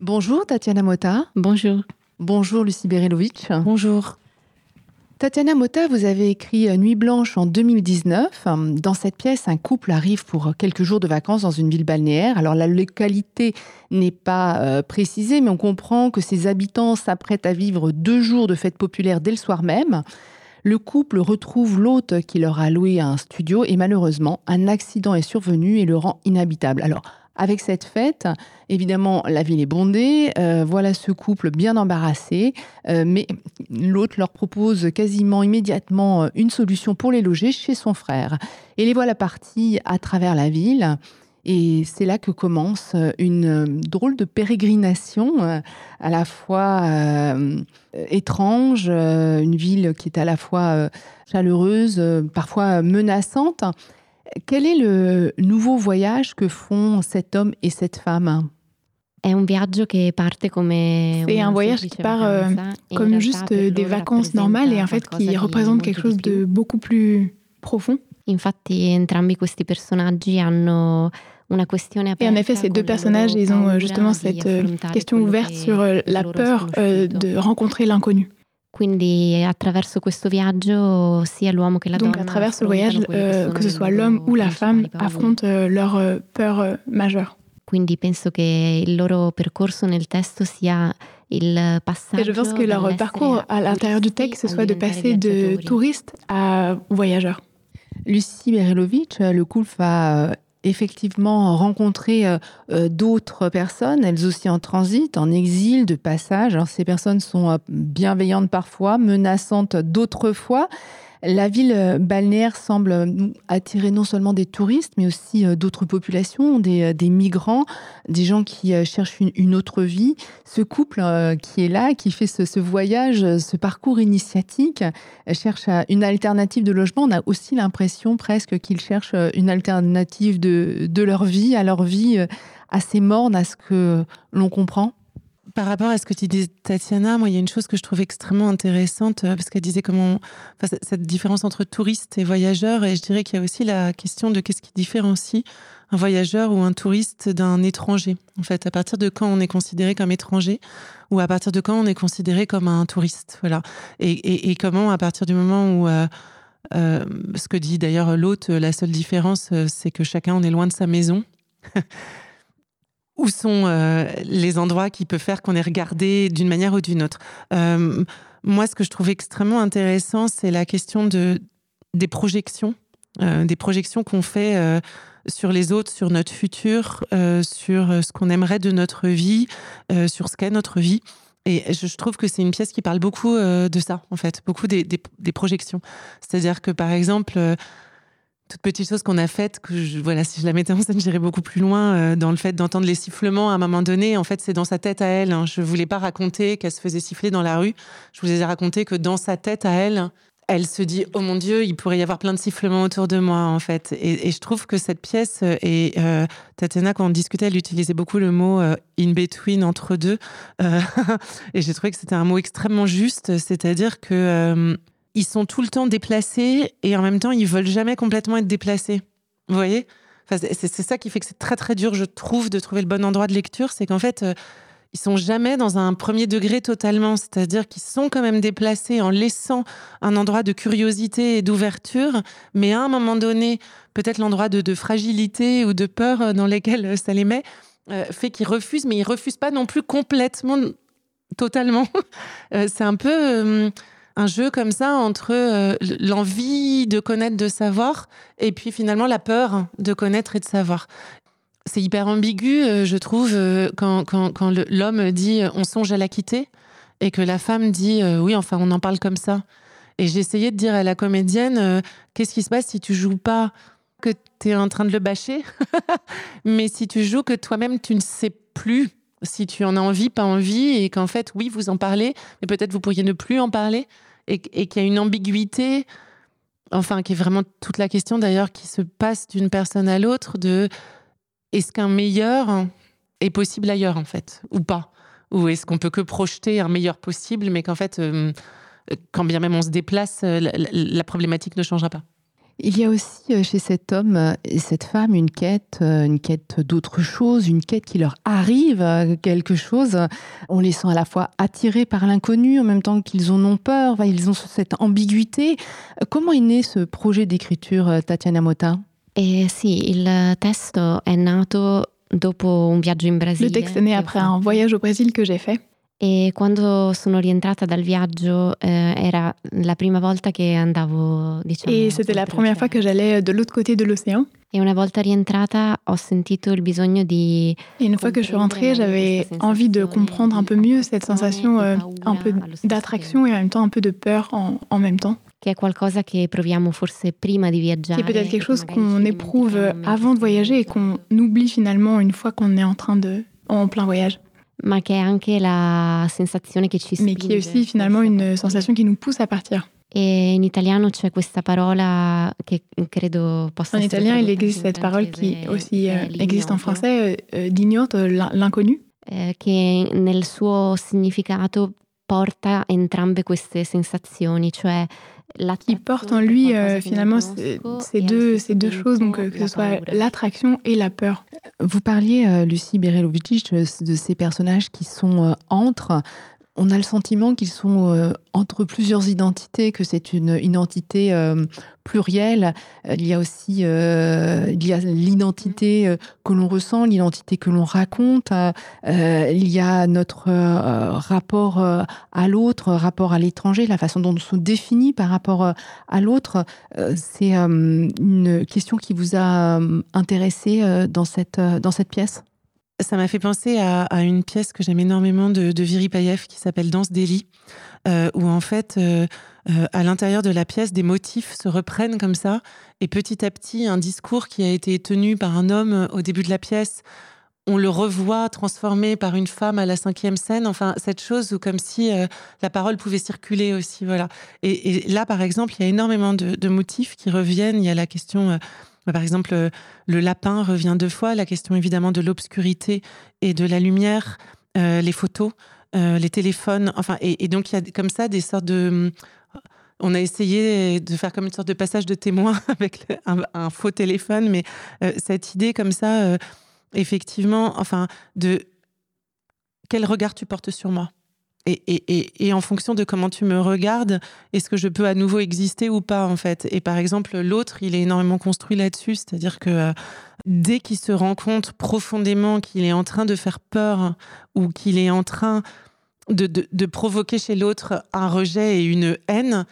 Bonjour Tatiana Mota. Bonjour. Bonjour Lucie Berelovitch. Bonjour. Tatiana Mota, vous avez écrit Nuit blanche en 2019. Dans cette pièce, un couple arrive pour quelques jours de vacances dans une ville balnéaire. Alors la localité n'est pas euh, précisée, mais on comprend que ses habitants s'apprêtent à vivre deux jours de fête populaire dès le soir même. Le couple retrouve l'hôte qui leur a loué un studio et malheureusement, un accident est survenu et le rend inhabitable. Alors, avec cette fête, évidemment, la ville est bondée. Euh, voilà ce couple bien embarrassé. Euh, mais l'autre leur propose quasiment immédiatement euh, une solution pour les loger chez son frère. Et les voilà partis à travers la ville. Et c'est là que commence une drôle de pérégrination, à la fois étrange, une ville qui est à la fois chaleureuse, parfois menaçante. Quel est le nouveau voyage que font cet homme et cette femme? C'est un voyage qui part euh, comme juste des vacances normales et en fait qui représente quelque chose de beaucoup plus profond. Infatti, entrambi questi personaggi hanno una questione Et en effet, ces deux personnages, ils ont euh, justement cette euh, question ouverte sur la peur de rencontrer l'inconnu. Quindi attraverso questo viaggio sia l'uomo che la Donc à travers ce voyage, euh, que ce soit l'homme ou la femme affrontent euh, leurs euh, peurs euh, majeures. Quindi penso che il loro percorso nel testo sia il passaggio Et je pense que leur parcours à l'intérieur du texte, ce soit de passer de touriste à voyageur. Lucie Berelovitch, le couple va effectivement rencontrer euh, euh, d'autres personnes, elles aussi en transit, en exil, de passage. Alors, ces personnes sont euh, bienveillantes parfois, menaçantes d'autres fois. La ville euh, balnéaire semble attirer non seulement des touristes, mais aussi euh, d'autres populations, des, euh, migrants, des gens qui cherchent une, autre vie. Ce couple qui est là, qui fait ce, ce voyage, ce parcours initiatique, cherche une alternative de logement. On a aussi l'impression presque qu'ils cherchent une alternative de, de leur vie, à leur vie assez morne, à ce que l'on comprend par rapport à ce que tu dis, Tatiana, moi, il y a une chose que je trouve extrêmement intéressante, euh, parce qu'elle disait comment, enfin, cette différence entre touriste et voyageur, et je dirais qu'il y a aussi la question de qu'est-ce qui différencie un voyageur ou un touriste d'un étranger. En fait, à partir de quand on est considéré comme étranger, ou à partir de quand on est considéré comme un touriste, voilà. Et, comment, à partir du moment où euh, euh, ce que dit d'ailleurs l'hôte, la seule différence, c'est que chacun on est loin de sa maison. où sont euh, les endroits qui peuvent faire qu'on est regardé d'une manière ou d'une autre. Euh, moi, ce que je trouve extrêmement intéressant, c'est la question de, des projections, euh, des projections qu'on fait sur les autres, sur notre futur, sur ce qu'on aimerait de notre vie, sur ce qu'est notre vie. Et je, trouve que c'est une pièce qui parle beaucoup de ça, en fait, beaucoup des, projections. C'est-à-dire que, par exemple, toute petite chose qu'on a faite, que voilà, si je la mettais en scène, j'irais beaucoup plus loin euh, dans le fait d'entendre les sifflements à un moment donné. En fait, c'est dans sa tête à elle. Hein. Je voulais pas raconter qu'elle se faisait siffler dans la rue. Je vous ai raconté que dans sa tête à elle, elle se dit oh mon dieu il pourrait y avoir plein de sifflements autour de moi en fait et, je trouve que cette pièce et euh, Tatiana quand on discutait elle utilisait beaucoup le mot euh, in between entre deux et j'ai trouvé que c'était un mot extrêmement juste c'est-à-dire que ils sont tout le temps déplacés et en même temps ils veulent jamais complètement être déplacés. Vous voyez? C'est ça qui fait que c'est très très dur je trouve de trouver le bon endroit de lecture c'est qu'en fait euh, ils sont jamais dans un premier degré totalement, c'est-à-dire qu'ils sont quand même déplacés en laissant un endroit de curiosité et d'ouverture, mais à un moment donné, peut-être l'endroit de, fragilité ou de peur dans lesquels ça les met, euh, fait qu'ils refusent, mais ils refusent pas non plus complètement, totalement. euh, C'est un peu euh, un jeu comme ça entre euh, l'envie de connaître, de savoir, et puis finalement la peur de connaître et de savoir. C'est hyper ambigu, euh, je trouve, euh, quand, l'homme dit on songe à la quitter et que la femme dit oui, enfin, on en parle comme ça. Et j'ai essayé de dire à la comédienne qu'est-ce qui se passe si tu joues pas que tu es en train de le bâcher, mais si tu joues que toi-même tu ne sais plus si tu en as envie, pas envie, et qu'en fait, oui, vous en parlez, mais peut-être vous pourriez ne plus en parler, et, qu'il y a une ambiguïté, enfin, qui est vraiment toute la question d'ailleurs qui se passe d'une personne à l'autre, de est-ce qu'un meilleur est possible ailleurs en fait ou pas? Ou est-ce qu'on peut que projeter un meilleur possible mais qu'en fait euh, quand bien même on se déplace la, la, la, problématique ne changera pas? Il y a aussi euh, chez cet homme et cette femme une quête, euh, une quête d'autre chose, une quête qui leur arrive, euh, quelque chose. On les sent à la fois attirés par l'inconnu en même temps qu'ils en ont peur. Ils ont cette ambiguïté. Comment est né ce projet d'écriture, Tatiana Motta? Eh sì, il testo è nato dopo un viaggio in Brasile. Le texte est né après un voyage au Brésil que j'ai fait. E quando sono rientrata dal viaggio eh, era la prima volta che andavo, diciamo. Et c'était la première fois que j'allais de l'autre côté de l'océan? Et una volta rientrata ho sentito il bisogno di. Et une fois que je suis rentrée, j'avais envie de comprendre un peu mieux cette sensation euh, un peu d'attraction et en même temps un peu de peur en, en même temps. Che è qualcosa che proviamo forse prima di viaggiare. Qui est peut-être quelque chose qu'on éprouve avant de voyager et qu'on oublie finalement une fois qu'on est en train de en plein voyage ma che è anche la sensazione che ci spinge. Mais qui est aussi finalement une sensation qui nous pousse à partir. Et in italiano c'è questa parola che credo possa En italien, il existe cette parole qui aussi euh, existe en français, euh, d'ignoto, l'inconnu. Eh, che nel suo significato porta entrambe queste sensazioni, cioè qui porte en lui euh, finalement ces deux, ces deux choses, donc euh, que ce soit l'attraction et la peur. Vous parliez, euh, Lucie Berelovic, de ces personnages qui sont entre on a le sentiment qu'ils sont euh, entre plusieurs identités, que c'est une identité euh, plurielle. Il y a aussi euh, il y a l'identité que l'on ressent, l'identité que l'on raconte. il y a notre rapport à l'autre, rapport à l'étranger, la façon dont on se définit par rapport à l'autre. c'est une question qui vous a intéressé dans cette pièce? Ça m'a fait penser à, une pièce que j'aime énormément de, de Viri qui s'appelle Danse d'Eli, euh, où en fait, euh, euh, à l'intérieur de la pièce, des motifs se reprennent comme ça, et petit à petit, un discours qui a été tenu par un homme au début de la pièce, on le revoit transformé par une femme à la cinquième scène. Enfin, cette chose où comme si la parole pouvait circuler aussi, voilà. Et, là, par exemple, il y a énormément de, motifs qui reviennent. Il y a la question par exemple, euh, le lapin revient deux fois, la question évidemment de l'obscurité et de la lumière, euh, les photos, euh, les téléphones, enfin, et, donc il y a comme ça des sortes de... On a essayé de faire comme une sorte de passage de témoin avec un, faux téléphone, mais cette idée comme ça, effectivement, enfin, de quel regard tu portes sur moi? Et, en fonction de comment tu me regardes, est-ce que je peux à nouveau exister ou pas en fait? Et par exemple, l'autre, il est énormément construit là-dessus, c'est-à-dire que euh, dès qu'il se rend compte profondément qu'il est en train de faire peur ou qu'il est en train de, provoquer chez l'autre un rejet et une haine,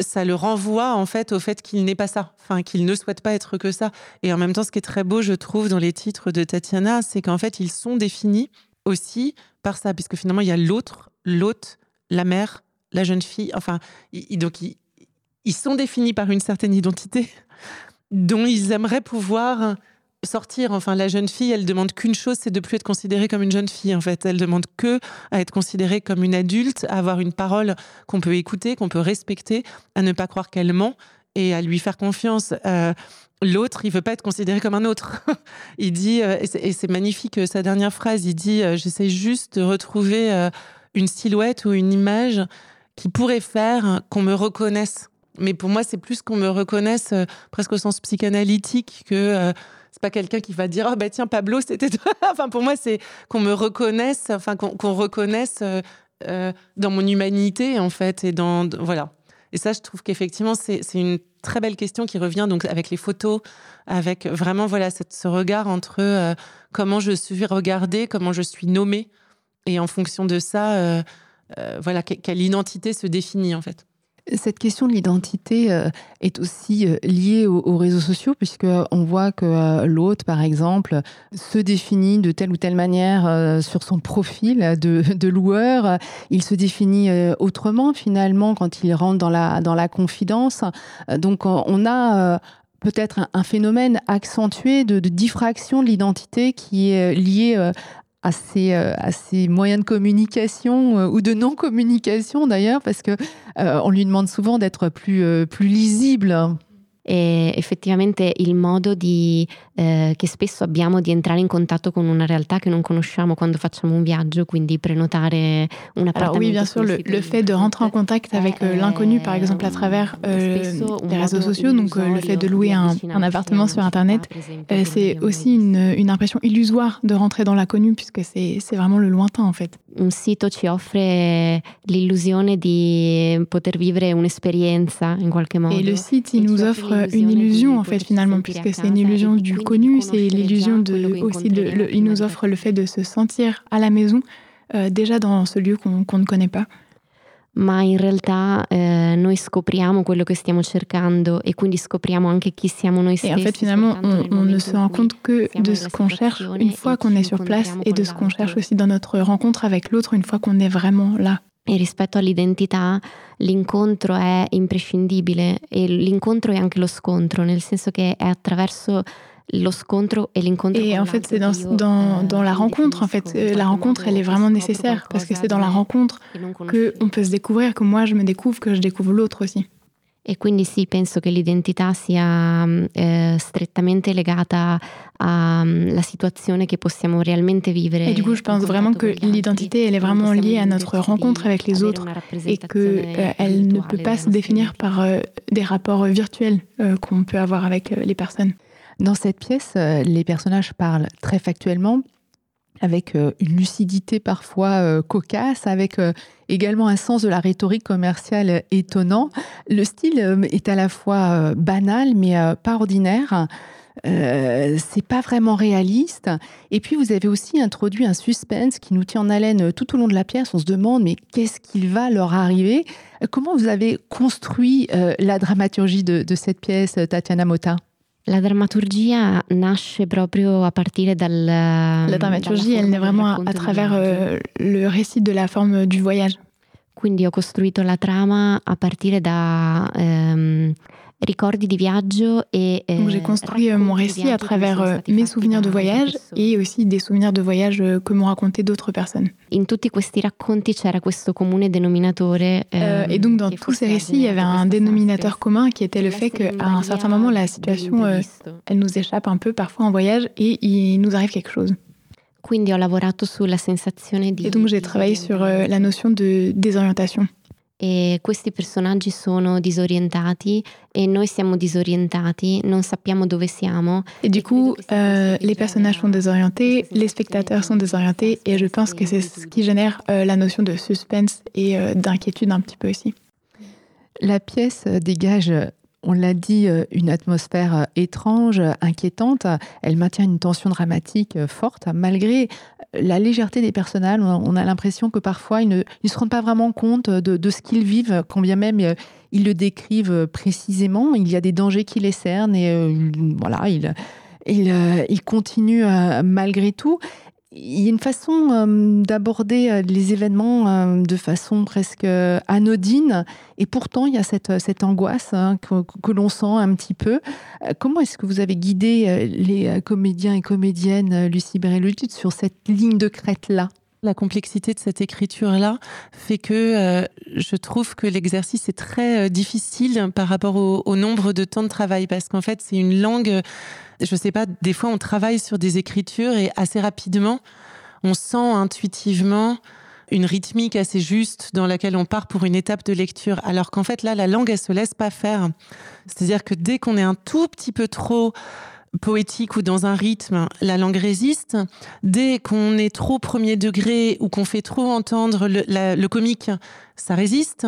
ça le renvoie en fait au fait qu'il n'est pas ça, enfin qu'il ne souhaite pas être que ça. Et en même temps, ce qui est très beau, je trouve, dans les titres de Tatiana, c'est qu'en fait, ils sont définis aussi par ça, puisque finalement, il y a l'autre l'hôte, la mère, la jeune fille. Enfin, ils, donc ils, sont définis par une certaine identité dont ils aimeraient pouvoir sortir. Enfin, la jeune fille, elle demande qu'une chose, c'est de plus être considérée comme une jeune fille. En fait, elle demande que à être considérée comme une adulte, à avoir une parole qu'on peut écouter, qu'on peut respecter, à ne pas croire qu'elle ment et à lui faire confiance. Euh, l'autre, il veut pas être considéré comme un autre. il dit, euh, et c'est magnifique euh, sa dernière phrase, il dit, j'essaie juste de retrouver une silhouette ou une image qui pourrait faire qu'on me reconnaisse. Mais pour moi, c'est plus qu'on me reconnaisse euh, presque au sens psychanalytique que euh, c'est pas quelqu'un qui va dire oh bah tiens Pablo c'était toi. enfin pour moi c'est qu'on me reconnaisse, enfin qu'on reconnaisse euh, dans mon humanité en fait et dans voilà. Et ça, je trouve qu'effectivement, c'est une très belle question qui revient donc avec les photos, avec vraiment voilà ce regard entre comment je suis regardée, comment je suis nommée et en fonction de ça, euh, euh, voilà, quelle identité se définit en fait. Cette question de l'identité euh, est aussi liée aux, réseaux sociaux, puisqu'on voit que l'autre, par exemple, se définit de telle ou telle manière sur son profil de, loueur. Il se définit autrement, finalement, quand il rentre dans la, dans la confidence. Donc, on a peut-être un, phénomène accentué de, de diffraction de l'identité qui est lié à ces, euh, à ces moyens de communication euh, ou de non-communication d'ailleurs, parce que euh, on lui demande souvent d'être plus, lisible. E effettivamente il modo di eh, che spesso abbiamo di entrare in contatto con una realtà che non conosciamo quando facciamo un viaggio, quindi prenotare un appartamento. Alors oui, bien sûr, le, le fait de rentrer en contact avec euh, l'inconnu, par exemple à travers euh, les réseaux sociaux, donc euh, le fait de louer un, un appartement sur Internet, c'est aussi une, une impression illusoire de rentrer dans l'inconnu puisque c'est vraiment le lointain en fait. Un sito ci offre l'illusione di poter vivere un'esperienza in qualche modo. Et le site, il nous offre une illusion en fait finalement puisque c'est une illusion du connu, c'est l'illusion de aussi de, le, il nous offre le fait de se sentir à la maison euh, déjà dans ce lieu qu'on qu ne connaît pas. ma in realtà eh, noi scopriamo quello che stiamo cercando e quindi scopriamo anche chi siamo noi stessi. Et en fait, finalement, on, on ne se rend compte que de ce qu'on cherche une fois qu'on est sur place et de ce qu'on cherche aussi dans notre rencontre avec l'autre une fois qu'on est vraiment là. E rispetto all'identità, l'incontro è imprescindibile e l'incontro è anche lo scontro, nel senso che è attraverso et. Et en fait, c'est dans, dans, dans, la rencontre, en fait, euh, la rencontre, elle est vraiment nécessaire parce que c'est dans la rencontre que on peut se découvrir, que moi je me découvre, que je découvre l'autre aussi. E quindi sì, penso che l'identità sia eh, strettamente legata alla mm, situazione che possiamo realmente vivere. Et du coup, je pense vraiment que l'identité, elle est vraiment liée à notre rencontre avec les autres et qu'elle euh, ne peut pas se définir par euh, des rapports virtuels euh, qu'on peut avoir avec euh, les personnes. Dans cette pièce, euh, les personnages parlent très factuellement, avec euh, une lucidité parfois euh, cocasse, avec également un sens de la rhétorique commerciale étonnant. Le style est à la fois banal, mais pas ordinaire. Euh, c'est pas vraiment réaliste. Et puis vous avez aussi introduit un suspense qui nous tient en haleine tout au long de la pièce. On se demande mais qu'est-ce qu'il va leur arriver? Comment vous avez construit la dramaturgie de, de, cette pièce, Tatiana Mota La drammaturgia nasce proprio a partire dal. La dramaturgie, elle naît vraiment à, à travers euh, le récit de la forme du voyage. Quindi ho costruito la trama a partire da ehm, ricordi di viaggio e. Eh, Donc j'ai construit mon récit à travers euh, mes souvenirs de voyage et aussi des souvenirs de voyage euh, que m'ont raconté d'autres personnes. In tutti questi racconti c'era questo comune denominatore. Euh, et donc dans tous ces récits, il y avait un dénominateur commun qui était le fait qu'à un certain moment, la situation, euh, elle nous échappe un peu parfois en voyage et il nous arrive quelque chose. Quindi ho lavorato sulla sensazione di. Et donc j'ai travaillé sur euh, la notion de désorientation. E questi personaggi sono disorientati e noi siamo disorientati, non sappiamo dove siamo. Et du coup, euh, les personnages sont désorientés, les spectateurs sont désorientés et je pense que c'est ce qui génère euh, la notion de suspense et euh, d'inquiétude un petit peu aussi. La pièce dégage on l'a dit, euh, une atmosphère euh, étrange, inquiétante. Elle maintient une tension dramatique euh, forte, malgré la légèreté des personnages. On a l'impression que parfois, ils ne, se rendent pas vraiment compte de, ce qu'ils vivent, quand bien même ils le décrivent précisément. Il y a des dangers qui les cernent et voilà, ils, ils continuent malgré tout il y a une façon euh, d'aborder euh, les événements euh, de façon presque anodine, et pourtant il y a cette, angoisse hein, que, l'on sent un petit peu. comment est-ce que vous avez guidé les comédiens et comédiennes, Lucie Bérélutit, sur cette ligne de crête-là? La complexité de cette écriture-là fait que je trouve que l'exercice est très difficile par rapport au, au, nombre de temps de travail, parce qu'en fait, c'est une langue je sais pas, des fois on travaille sur des écritures et assez rapidement, on sent intuitivement une rythmique assez juste dans laquelle on part pour une étape de lecture. Alors qu'en fait, là, la langue, elle se laisse pas faire. C'est-à-dire que dès qu'on est un tout petit peu trop poétique ou dans un rythme, la langue résiste. Dès qu'on est trop premier degré ou qu'on fait trop entendre le, comique, ça résiste.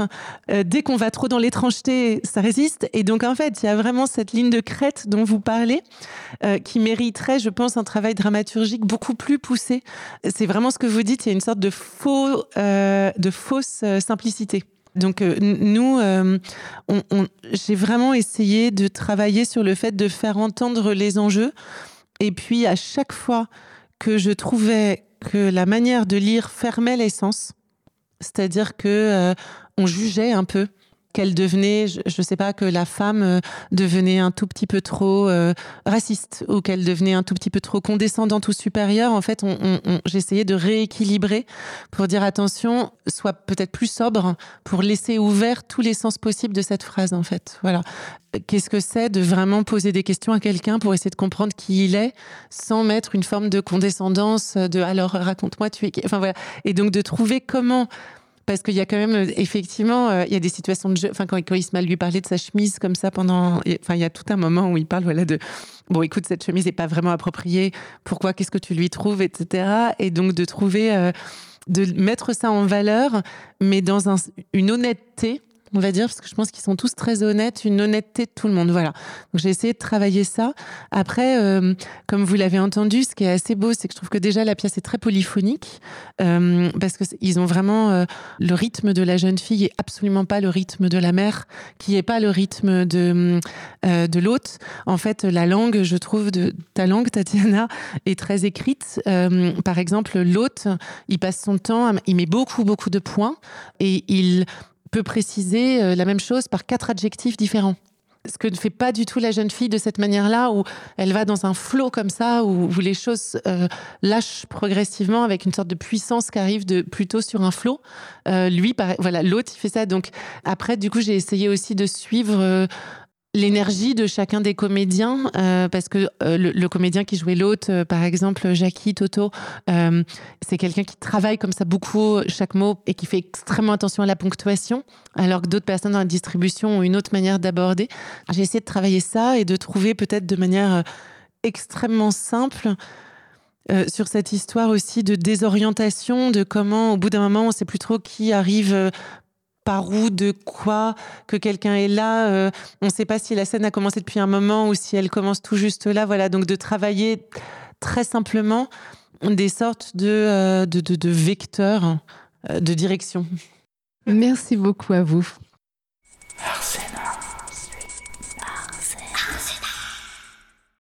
Euh, dès qu'on va trop dans l'étrangeté, ça résiste. Et donc, en fait, il y a vraiment cette ligne de crête dont vous parlez, euh, qui mériterait, je pense, un travail dramaturgique beaucoup plus poussé. C'est vraiment ce que vous dites, il y a une sorte de, faux, euh, de fausse simplicité. Donc euh, nous, euh, j'ai vraiment essayé de travailler sur le fait de faire entendre les enjeux. Et puis à chaque fois que je trouvais que la manière de lire fermait l'essence, c'est-à-dire que euh, on jugeait un peu qu'elle devenait, je ne sais pas, que la femme euh, devenait un tout petit peu trop euh, raciste ou qu'elle devenait un tout petit peu trop condescendante ou supérieure. En fait, on, j'essayais de rééquilibrer pour dire attention, sois peut-être plus sobre pour laisser ouvert tous les sens possibles de cette phrase, en fait. Voilà. Qu'est-ce que c'est de vraiment poser des questions à quelqu'un pour essayer de comprendre qui il est sans mettre une forme de condescendance de alors raconte-moi tu es enfin voilà et donc de trouver comment parce qu'il y a quand même, effectivement, euh, il y a des situations de jeu. Enfin, quand, quand Ismaël lui parlait de sa chemise comme ça pendant. Enfin, il y a tout un moment où il parle voilà, de. Bon, écoute, cette chemise n'est pas vraiment appropriée. Pourquoi? Qu'est-ce que tu lui trouves? Etc. Et donc, de trouver. Euh, de mettre ça en valeur, mais dans un, une honnêteté on va dire, parce que je pense qu'ils sont tous très honnêtes, une honnêteté de tout le monde. Voilà. Donc j'ai essayé de travailler ça. Après, euh, comme vous l'avez entendu, ce qui est assez beau, c'est que je trouve que déjà la pièce est très polyphonique, euh, parce que ils ont vraiment euh, le rythme de la jeune fille et absolument pas le rythme de la mère, qui est pas le rythme de de l'autre. En fait, la langue, je trouve, de ta langue, Tatiana, est très écrite. par exemple, l'autre, il passe son temps, il met beaucoup beaucoup de points et il peut préciser euh, la même chose par quatre adjectifs différents. Ce que ne fait pas du tout la jeune fille de cette manière-là, où elle va dans un flot comme ça, où, les choses euh, lâchent progressivement avec une sorte de puissance qui arrive de plutôt sur un flot. Euh, lui, voilà, l'autre, il fait ça. Donc après, du coup, j'ai essayé aussi de suivre l'énergie de chacun des comédiens, euh, parce que euh, le, comédien qui jouait l'autre, euh, par exemple Jackie Toto, c'est quelqu'un qui travaille comme ça beaucoup chaque mot et qui fait extrêmement attention à la ponctuation, alors que d'autres personnes dans la distribution ont une autre manière d'aborder. J'ai essayé de travailler ça et de trouver peut-être de manière extrêmement simple. sur cette histoire aussi de désorientation, de comment au bout d'un moment on ne sait plus trop qui arrive par où, de quoi, que quelqu'un est là. Euh, on ne sait pas si la scène a commencé depuis un moment ou si elle commence tout juste là. Voilà, donc de travailler très simplement des sortes de, euh, de, de, vecteurs euh, de direction. Merci beaucoup à vous.